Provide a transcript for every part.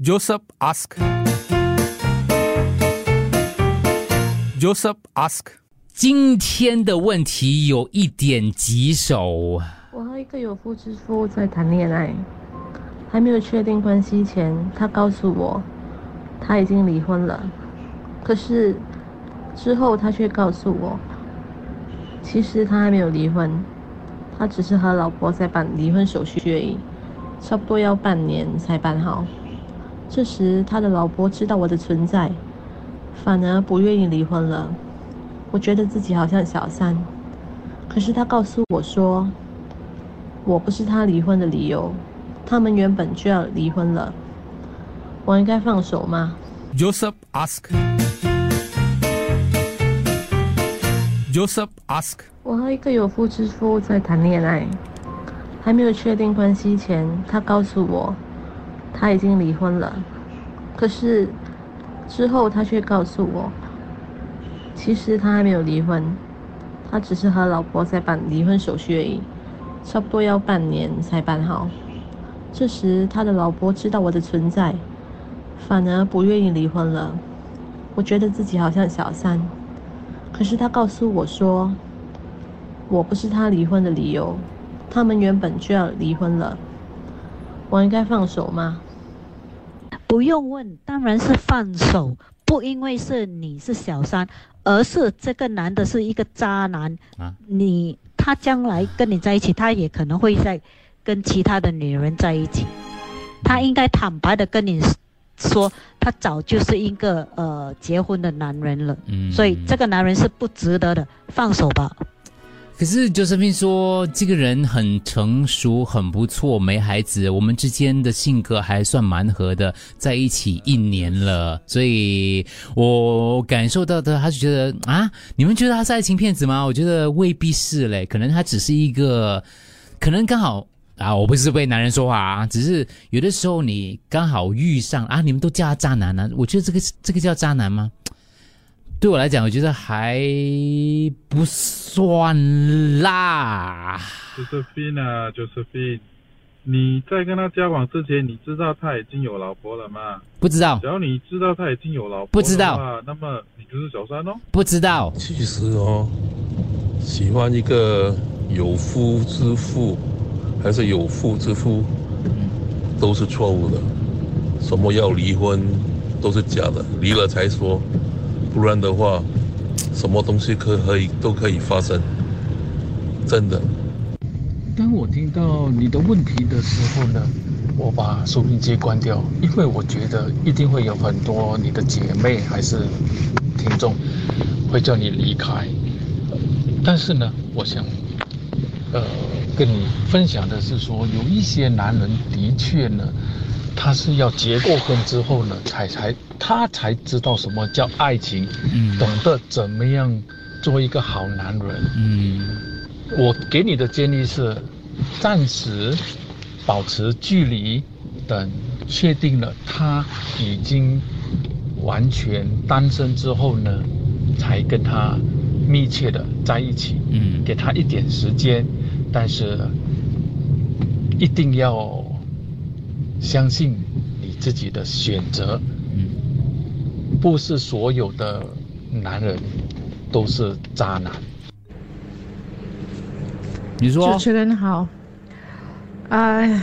Joseph ask. Joseph ask. 今天的问题有一点棘手，我和一个有夫之夫在谈恋爱，还没有确定关系前，他告诉我他已经离婚了。可是之后他却告诉我，其实他还没有离婚，他只是和老婆在办离婚手续而已，差不多要半年才办好。这时他的老婆知道我的存在，反而不愿意离婚了。我觉得自己好像小三，可是他告诉我说，我不是他离婚的理由，他们原本就要离婚了，我应该放手吗？Joseph ask. Joseph ask. 我和一个有夫之妇在谈恋爱，还没有确定关系前，他告诉我他已经离婚了。可是之后他却告诉我，其实他还没有离婚，他只是和老婆在办离婚手续而已，差不多要半年才办好。这时他的老婆知道我的存在，反而不愿意离婚了。我觉得自己好像小三，可是他告诉我说，我不是他离婚的理由，他们原本就要离婚了，我应该放手吗？不用问，当然是放手。不因为是你是小三，而是这个男的是一个渣男。啊你他将来跟你在一起，他也可能会在跟其他的女人在一起。他应该坦白的跟你说，他早就是一个呃结婚的男人了。嗯所以这个男人是不值得的，放手吧。可是周身边说，这个人很成熟，很不错，没孩子，我们之间的性格还算蛮合的，在一起一年了，所以我感受到的，他就觉得啊，你们觉得他是爱情骗子吗？我觉得未必是嘞，可能他只是一个，可能刚好。啊，我不是为男人说话啊，只是有的时候你刚好遇上啊，你们都叫他渣男呢、我觉得这个这个叫渣男吗？对我来讲，我觉得还不算啦。Josephine 啊，Josephine，你在跟他交往之前，你知道他已经有老婆了吗？不知道只，要你知道他已经有老婆，不知道，那么你就是小三哦。不知道。其实哦，喜欢一个有夫之妇，还是有妇之夫，都是错误的。什么要离婚，都是假的，离了才说，不然的话，什么东西可可以都可以发生，真的。当我听到你的问题的时候呢，我把收音机关掉，因为我觉得一定会有很多你的姐妹还是听众会叫你离开。但是呢，我想，呃，跟你分享的是说，有一些男人的确呢，他是要结过婚之后呢，才才他才知道什么叫爱情，嗯。懂得怎么样做一个好男人。嗯。我给你的建议是，暂时保持距离，等确定了他已经完全单身之后呢，才跟他密切的在一起，嗯。给他一点时间，但是一定要相信你自己的选择，嗯。不是所有的男人都是渣男。你说。主持人好，呃，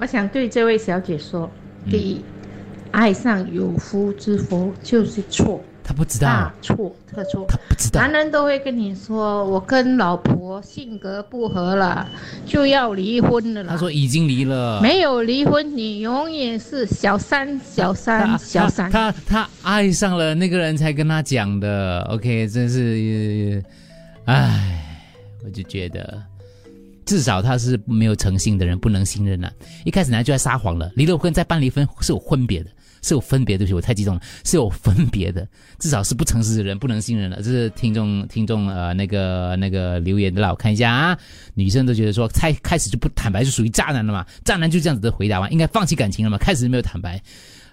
我想对这位小姐说，第一，爱上有夫之妇就是错，他不知大道，错特错。他不知道男。人都会跟你说，我跟老婆性格不合了，就要离婚了。他说已经离了，没有离婚，你永远是小三、小三、小三。他他他爱上了那个人才跟他讲的。OK，真是，呃唉，我就觉得。至少他是没有诚信的人，不能信任啊！一开始人家就在撒谎了，离了婚再办离婚是有分别的，是有分别的。对不起，我太激动了，是有分别的。至少是不诚实的人，不能信任了。这是听众听众呃那个那个留言的啦，我看一下啊。女生都觉得说，开开始就不坦白，就属于渣男了嘛？渣男就这样子的回答嘛？应该放弃感情了嘛？开始没有坦白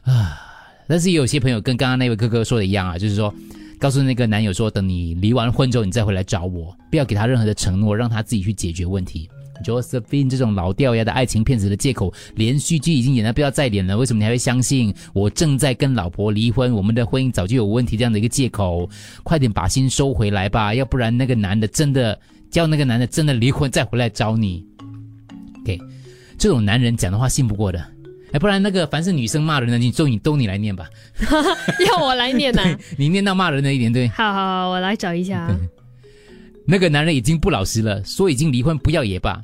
啊。但是也有些朋友跟刚刚那位哥哥说的一样啊，就是说，告诉那个男友说，等你离完婚之后，你再回来找我，不要给他任何的承诺，让他自己去解决问题。Josephine 这种老掉牙的爱情骗子的借口，连续剧已经演到不要再演了，为什么你还会相信我正在跟老婆离婚，我们的婚姻早就有问题这样的一个借口？快点把心收回来吧，要不然那个男的真的叫那个男的真的离婚再回来找你。OK，这种男人讲的话信不过的。哎，不然那个凡是女生骂人的，你就你都你来念吧，要我来念 呐、你念到骂人的一点对。好好好，我来找一下啊。那个男人已经不老实了，说已经离婚不要也罢。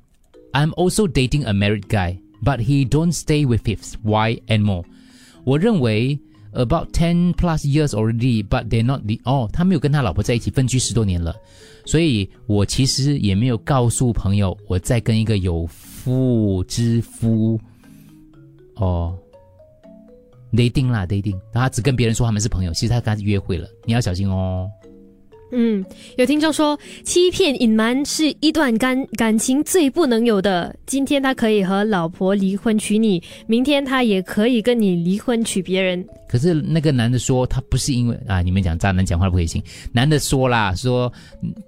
I'm also dating a married guy, but he don't stay with his wife anymore. 我认为 about ten plus years already, but they're not the 哦，他没有跟他老婆在一起分居十多年了，所以我其实也没有告诉朋友我在跟一个有妇之夫哦 dating 啦 dating，他只跟别人说他们是朋友，其实他跟他约会了，你要小心哦。嗯，有听众说，欺骗隐瞒是一段感感情最不能有的。今天他可以和老婆离婚娶你，明天他也可以跟你离婚娶别人。可是那个男的说他不是因为啊，你们讲渣男讲话不可以信。男的说啦，说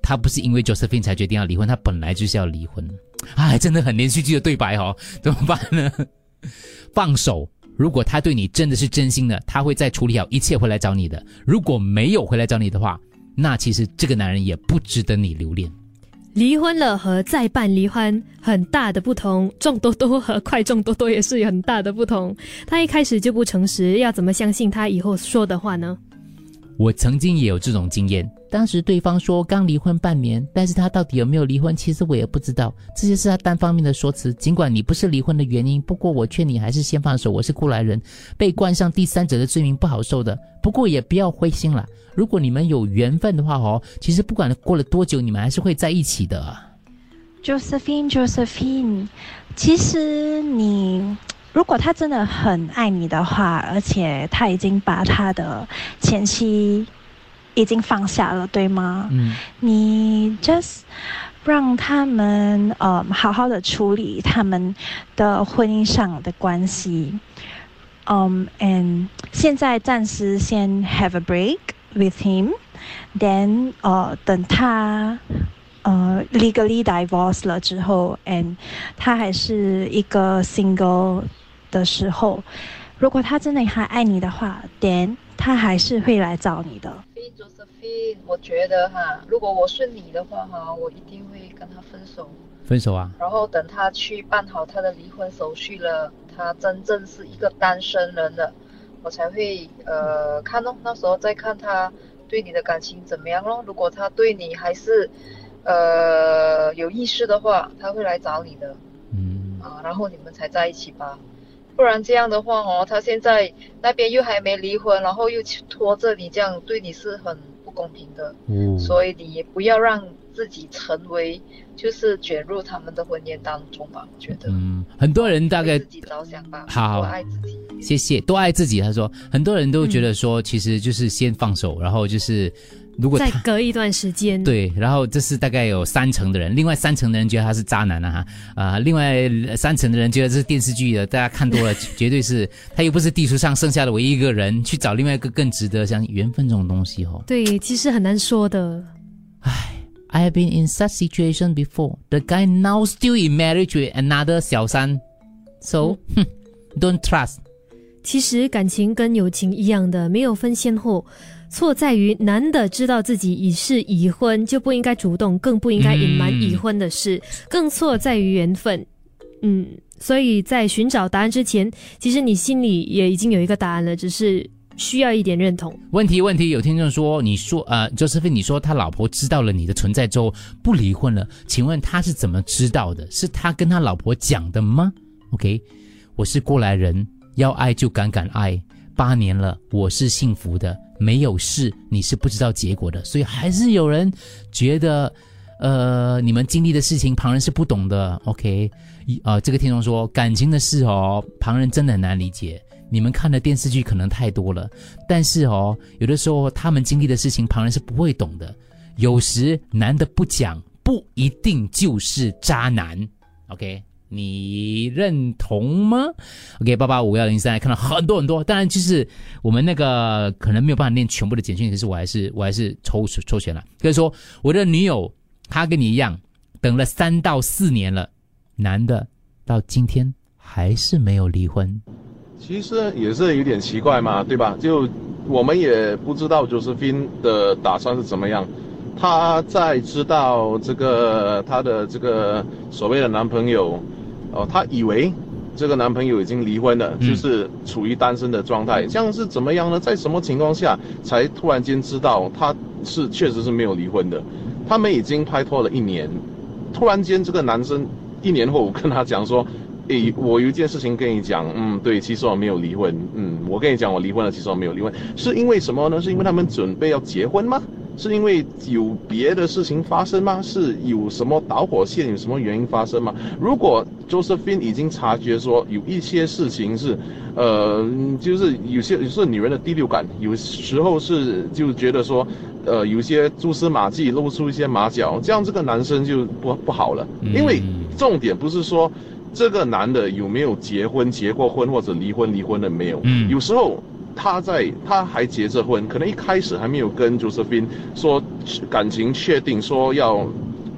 他不是因为 Josephine 才决定要离婚，他本来就是要离婚。哎，真的很连续剧的对白哦，怎么办呢？放手。如果他对你真的是真心的，他会再处理好一切回来找你的。如果没有回来找你的话，那其实这个男人也不值得你留恋。离婚了和再办离婚很大的不同，众多多和快众多多也是有很大的不同。他一开始就不诚实，要怎么相信他以后说的话呢？我曾经也有这种经验，当时对方说刚离婚半年，但是他到底有没有离婚，其实我也不知道，这些是他单方面的说辞。尽管你不是离婚的原因，不过我劝你还是先放手。我是过来人，被冠上第三者的罪名不好受的。不过也不要灰心了，如果你们有缘分的话哦，其实不管过了多久，你们还是会在一起的。Josephine，Josephine，其实你如果他真的很爱你的话，而且他已经把他的前妻已经放下了，对吗？嗯，你 just 让他们呃好好的处理他们的婚姻上的关系，嗯、and 现在暂时先 have a break with him，then 呃等他。呃，legally divorced 了之后，and 他还是一个 single 的时候，如果他真的还爱你的话，then 他还是会来找你的。Josephine，我觉得哈，如果我是你的话哈，我一定会跟他分手，分手啊？然后等他去办好他的离婚手续了，他真正是一个单身人了，我才会呃看咯，那时候再看他对你的感情怎么样咯。如果他对你还是呃有意识的话，他会来找你的，嗯啊，然后你们才在一起吧。不然这样的话哦，他现在那边又还没离婚，然后又拖着你，这样对你是很不公平的。嗯所以你也不要让自己成为就是卷入他们的婚姻当中吧。我觉得嗯，很多人大概自己着想吧，好多爱自己。谢谢，多爱自己。他说，很多人都觉得说，其实就是先放手，然后就是如果再隔一段时间，，对，然后这是大概有三成的人，另外三成的人觉得他是渣男啊哈啊、另外三成的人觉得这是电视剧的，大家看多了，绝对是他又不是地球上剩下的唯一一个人，去找另外一个更值得，像缘分这种东西哦。对，其实很难说的。唉 I have been in such situation before. The guy now still in marriage with another 小三，so、don't trust. 其实感情跟友情一样的，没有分先后。错在于男的知道自己已是已婚，就不应该主动，更不应该隐瞒已婚的事。更错在于缘分。嗯，所以在寻找答案之前，其实你心里也已经有一个答案了，只是需要一点认同。问题问题，有听众说，你说呃，Josephine，你说他老婆知道了你的存在之后不离婚了，请问他是怎么知道的？是他跟他老婆讲的吗？OK，我是过来人，要爱就敢敢爱，八年了，我是幸福的，没有事，你是不知道结果的，所以还是有人觉得，呃，你们经历的事情旁人是不懂的。OK，一呃，这个听众说，感情的事哦，旁人真的很难理解。你们看的电视剧可能太多了，但是哦，有的时候他们经历的事情，旁人是不会懂的。有时男的不讲，不一定就是渣男。OK，你认同吗？OK，八八五幺零三看到很多很多，当然就是我们那个可能没有办法念全部的简讯，可是我还是我还是抽抽选了。可以说，我的女友她跟你一样，等了三到四年了，男的到今天还是没有离婚。其实也是有点奇怪嘛，对吧？就我们也不知道 Josephine 的打算是怎么样。她在知道这个她的这个所谓的男朋友，哦，她以为这个男朋友已经离婚了，就是处于单身的状态。这样是怎么样呢？在什么情况下才突然间知道他是确实是没有离婚的？他们已经拍拖了一年，突然间这个男生一年后跟他讲说。诶，我有一件事情跟你讲，嗯，对，其实我没有离婚，嗯，我跟你讲，我离婚了，其实我没有离婚，是因为什么呢？是因为他们准备要结婚吗？是因为有别的事情发生吗？是有什么导火线？有什么原因发生吗？如果 Josephine 已经察觉说有一些事情是，呃，就是有些是女人的第六感，有时候是就觉得说，呃，有些蛛丝马迹露出一些马脚，这样这个男生就不不好了，因为重点不是说。这个男的有没有结婚、结过婚或者离婚、离婚了没有？嗯，有时候他在他还结着婚，可能一开始还没有跟 Josephine 说感情确定，说要，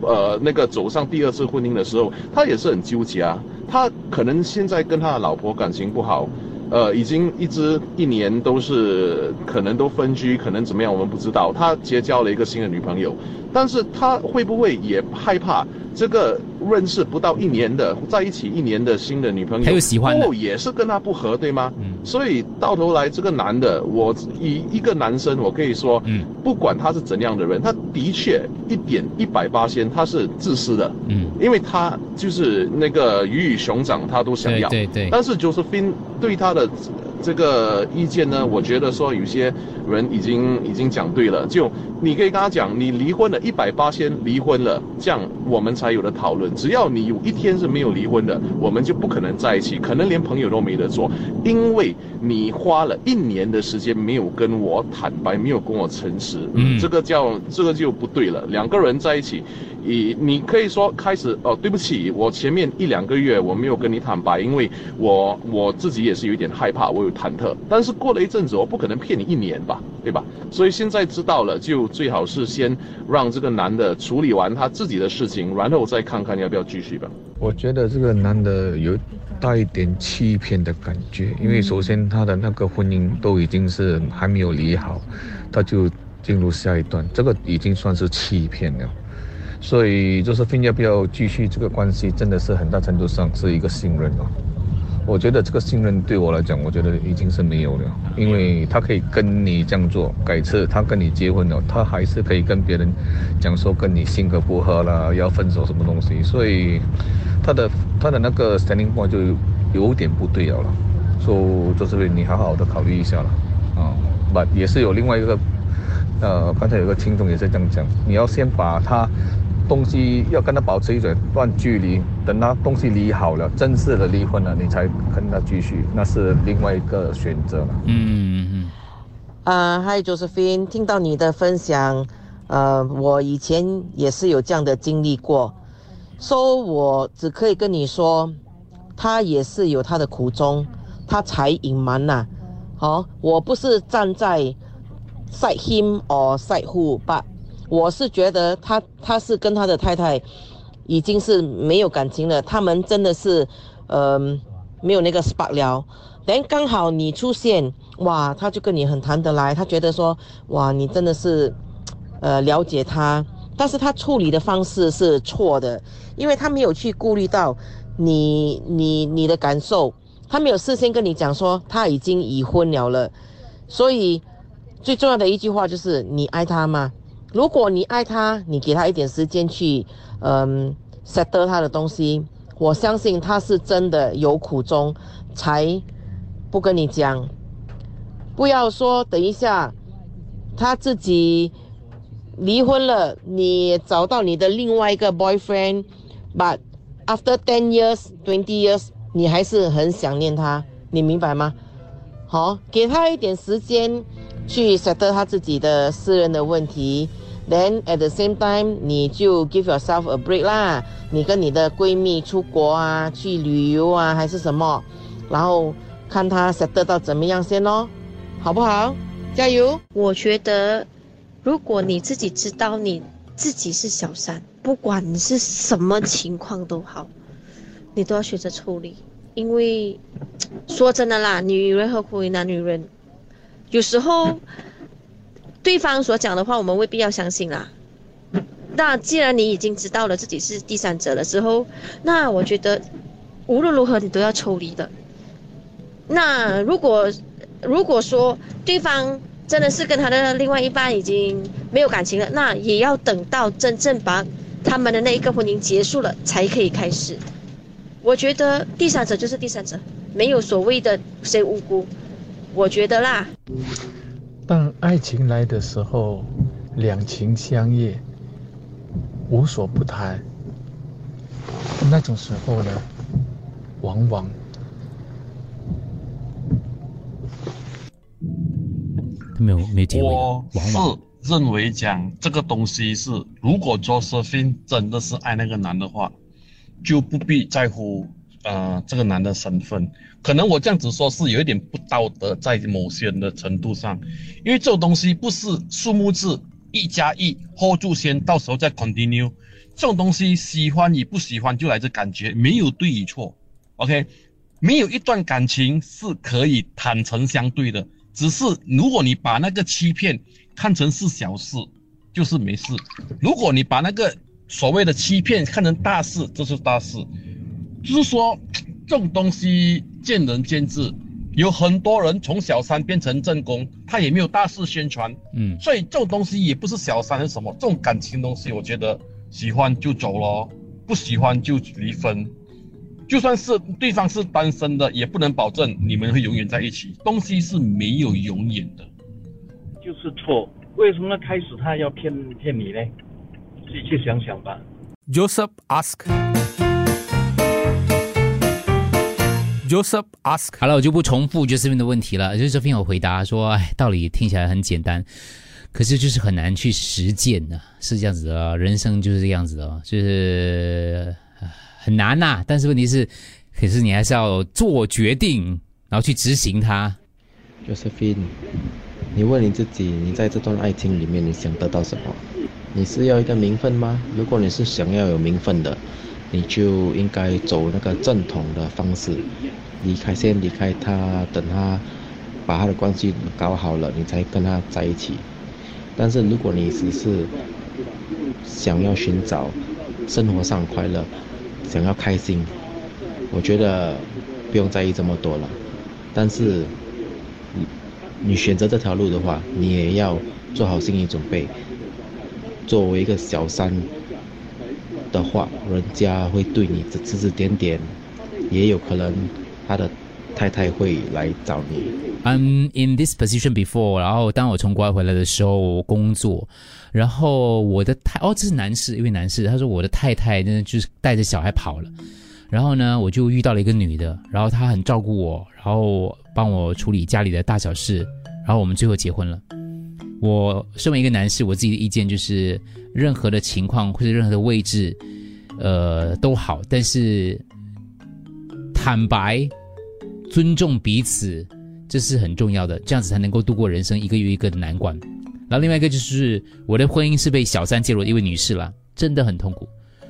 呃，那个走上第二次婚姻的时候，他也是很纠结啊。他可能现在跟他的老婆感情不好，呃，已经一直一年都是可能都分居，可能怎么样我们不知道。他结交了一个新的女朋友，但是他会不会也害怕？这个认识不到一年的，在一起一年的新的女朋友，他又喜欢的，也是跟他不合，对吗？嗯。所以到头来，这个男的，我以一个男生，我可以说，嗯，不管他是怎样的人，他的确一点一百八千，他是自私的，嗯，因为他就是那个鱼与熊掌，他都想要，对对。但是 Josephine 对他的。这个意见呢，我觉得说有些人已经已经讲对了，就你可以跟他讲，你离婚了，一百八千离婚了，这样我们才有的讨论。只要你有一天是没有离婚的，我们就不可能在一起，可能连朋友都没得做，因为你花了一年的时间没有跟我坦白，没有跟我诚实，嗯，这个叫这个就不对了。两个人在一起。你你可以说开始哦，对不起，我前面一两个月我没有跟你坦白，因为我我自己也是有点害怕，我有忐忑。但是过了一阵子，我不可能骗你一年吧，对吧？所以现在知道了，就最好是先让这个男的处理完他自己的事情，然后再看看要不要继续吧。我觉得这个男的有带一点欺骗的感觉，因为首先他的那个婚姻都已经是还没有理好，他就进入下一段，这个已经算是欺骗了。所以就是分要不要继续这个关系，真的是很大程度上是一个信任哦。我觉得这个信任对我来讲，我觉得已经是没有了，因为他可以跟你这样做，改次他跟你结婚了，他还是可以跟别人讲说跟你性格不合了，要分手什么东西。所以他的他的那个 standing point 就有点不对了，说就是你好好的考虑一下了啊。不，也是有另外一个，呃，刚才有个听众也是这样讲，你要先把他。东西要跟他保持一段距离，等他东西理好了，正式的离婚了，你才跟他继续，那是另外一个选择了。嗯嗯。啊，Hi Josephine，听到你的分享，呃，我以前也是有这样的经历过，说我只可以跟你说，他也是有他的苦衷，他才隐瞒呐。好，我不是站在 side him or side who 吧我是觉得他他是跟他的太太已经是没有感情了，他们真的是，呃，没有那个 spark 了。等刚好你出现，哇，他就跟你很谈得来，他觉得说，哇，你真的是，呃，了解他，但是他处理的方式是错的，因为他没有去顾虑到你你你的感受，他没有事先跟你讲说他已经已婚了了，所以最重要的一句话就是你爱他吗？如果你爱他，你给他一点时间去，嗯，set 他的东西，我相信他是真的有苦衷，才不跟你讲。不要说等一下他自己离婚了，你找到你的另外一个 boyfriend，but after ten years, twenty years，你还是很想念他，你明白吗？好，给他一点时间。去 set 他自己的私人的问题，then at the same time，你就 give yourself a break 啦。你跟你的闺蜜出国啊，去旅游啊，还是什么，然后看他 set 到怎么样先咯，好不好？加油！我觉得，如果你自己知道你自己是小三，不管你是什么情况都好，你都要学着处理，因为说真的啦，女人何苦为难女人？有时候对方所讲的话，我们未必要相信啦。那既然你已经知道了自己是第三者了之后，那我觉得无论如何你都要抽离的。那如果如果说对方真的是跟他的另外一半已经没有感情了，那也要等到真正把他们的那一个婚姻结束了才可以开始。我觉得第三者就是第三者，没有所谓的谁无辜。我觉得啦，当爱情来的时候，两情相悦，无所不谈。那种时候呢，往往他没有没有结尾，我往往是认为讲这个东西是，如果 Josephine 真的是爱那个男的话，就不必在乎呃这个男的身份。可能我这样子说是有一点不道德，在某些人的程度上，因为这种东西不是数目字一加一 hold 住先，到时候再 continue。这种东西喜欢与不喜欢就来自感觉，没有对与错。OK，没有一段感情是可以坦诚相对的，只是如果你把那个欺骗看成是小事，就是没事；如果你把那个所谓的欺骗看成大事，这是大事。就是说，这种东西见仁见智，有很多人从小三变成正宫，他也没有大肆宣传。嗯，所以这种东西也不是小三是什么，这种感情东西，我觉得喜欢就走咯，不喜欢就离分。就算是对方是单身的，也不能保证你们会永远在一起。东西是没有永远的。就是错。为什么开始他要骗骗你呢？自己去想想吧。Joseph ask. Joseph ask. 好了，我就不重复 Josephine 的问题了。Josephine 有回答说：“哎，道理听起来很简单，可是就是很难去实践呢、是这样子的哦，人生就是这样子的哦，就是呃很难呐、但是问题是，可是你还是要做决定，然后去执行它。Josephine，你问你自己，你在这段爱情里面，你想得到什么？你是要一个名分吗？如果你是想要有名分的，你就应该走那个正统的方式，离开先离开他，等他把他的关系搞好了，你才跟他在一起。但是如果你只是想要寻找生活上快乐，想要开心，我觉得不用在意这么多了。但是你你选择这条路的话，你也要做好心理准备。作为一个小三的话，人家会对你指指点点，也有可能他的太太会来找你。I'm in this position before，然后当我从国外回来的时候，我工作，然后我的太哦，这是男士，一位男士，他说我的太太呢就是带着小孩跑了，然后呢我就遇到了一个女的，然后她很照顾我，然后帮我处理家里的大小事，然后我们最后结婚了。我身为一个男士，我自己的意见就是，任何的情况或者任何的位置，呃，都好，但是坦白、尊重彼此，这是很重要的，这样子才能够度过人生一个又一个的难关。然后另外一个就是我的婚姻是被小三介入的一位女士啦，真的很痛苦，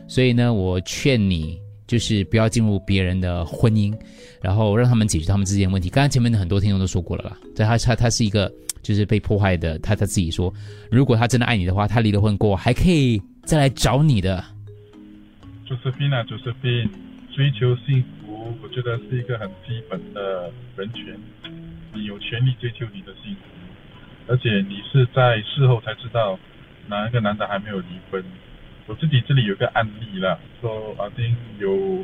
所以呢，我劝你就是不要进入别人的婚姻，然后让他们解决他们之间的问题。刚才前面的很多听众都说过了啦，在他他他是一个就是被迫害的，他他自己说，如果他真的爱你的话，他离了婚过还可以再来找你的。Josephine 啊，Josephine，追求幸福，我觉得是一个很基本的人权，你有权利追求你的幸福，而且你是在事后才知道哪一个男的还没有离婚。我自己这里有个案例了，说阿丁有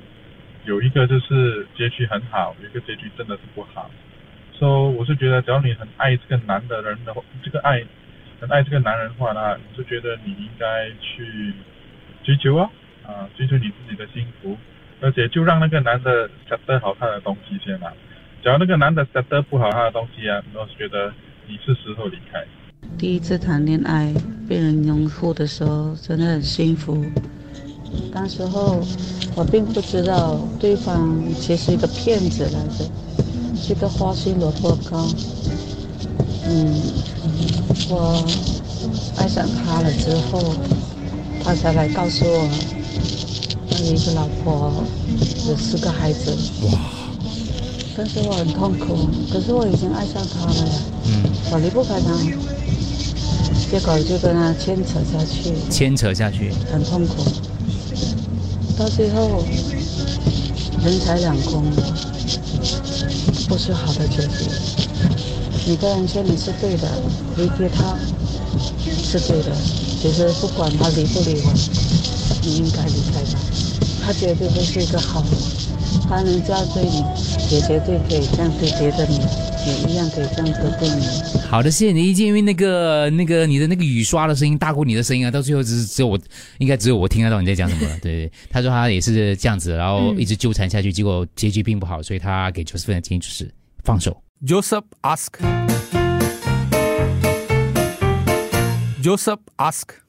有一个就是结局很好，有一个结局真的是不好。说、我是觉得，只要你很爱这个男的人的话，这个爱很爱这个男人的话呢，我是觉得你应该去追求啊。啊，追求你自己的幸福，而且就让那个男的 set 好他的东西先啦、只要那个男的 set 不好他的东西啊，我是觉得你是时候离开。第一次谈恋爱被人拥护的时候，真的很幸福。当时候我并不知道对方其实一个骗子来的，是个花心萝卜糕。嗯，我爱上他了之后，他才来告诉我，他有一个老婆，有四个孩子。哇！但是我很痛苦，可是我已经爱上他了呀。嗯，我离不开他，结果就跟他牵扯下去，牵扯下去，很痛苦。到最后，人财两空，不是好的结局。你跟人说你是对的，离开他是对的。其实不管他离不离婚，你应该离开他。他绝对不是一个好人，他能这样对你，也绝对可以这样对别的女人，也一样可以这样子对你。好的，谢谢你的意见。因为那个、那个你的那个雨刷的声音大过你的声音啊，到最后只是只有我，应该只有我听得到你在讲什么了。对对，他说他也是这样子，然后一直纠缠下去，结果结局并不好，所以他给 Josephine 的建议就是放手。Joseph ask. Joseph ask.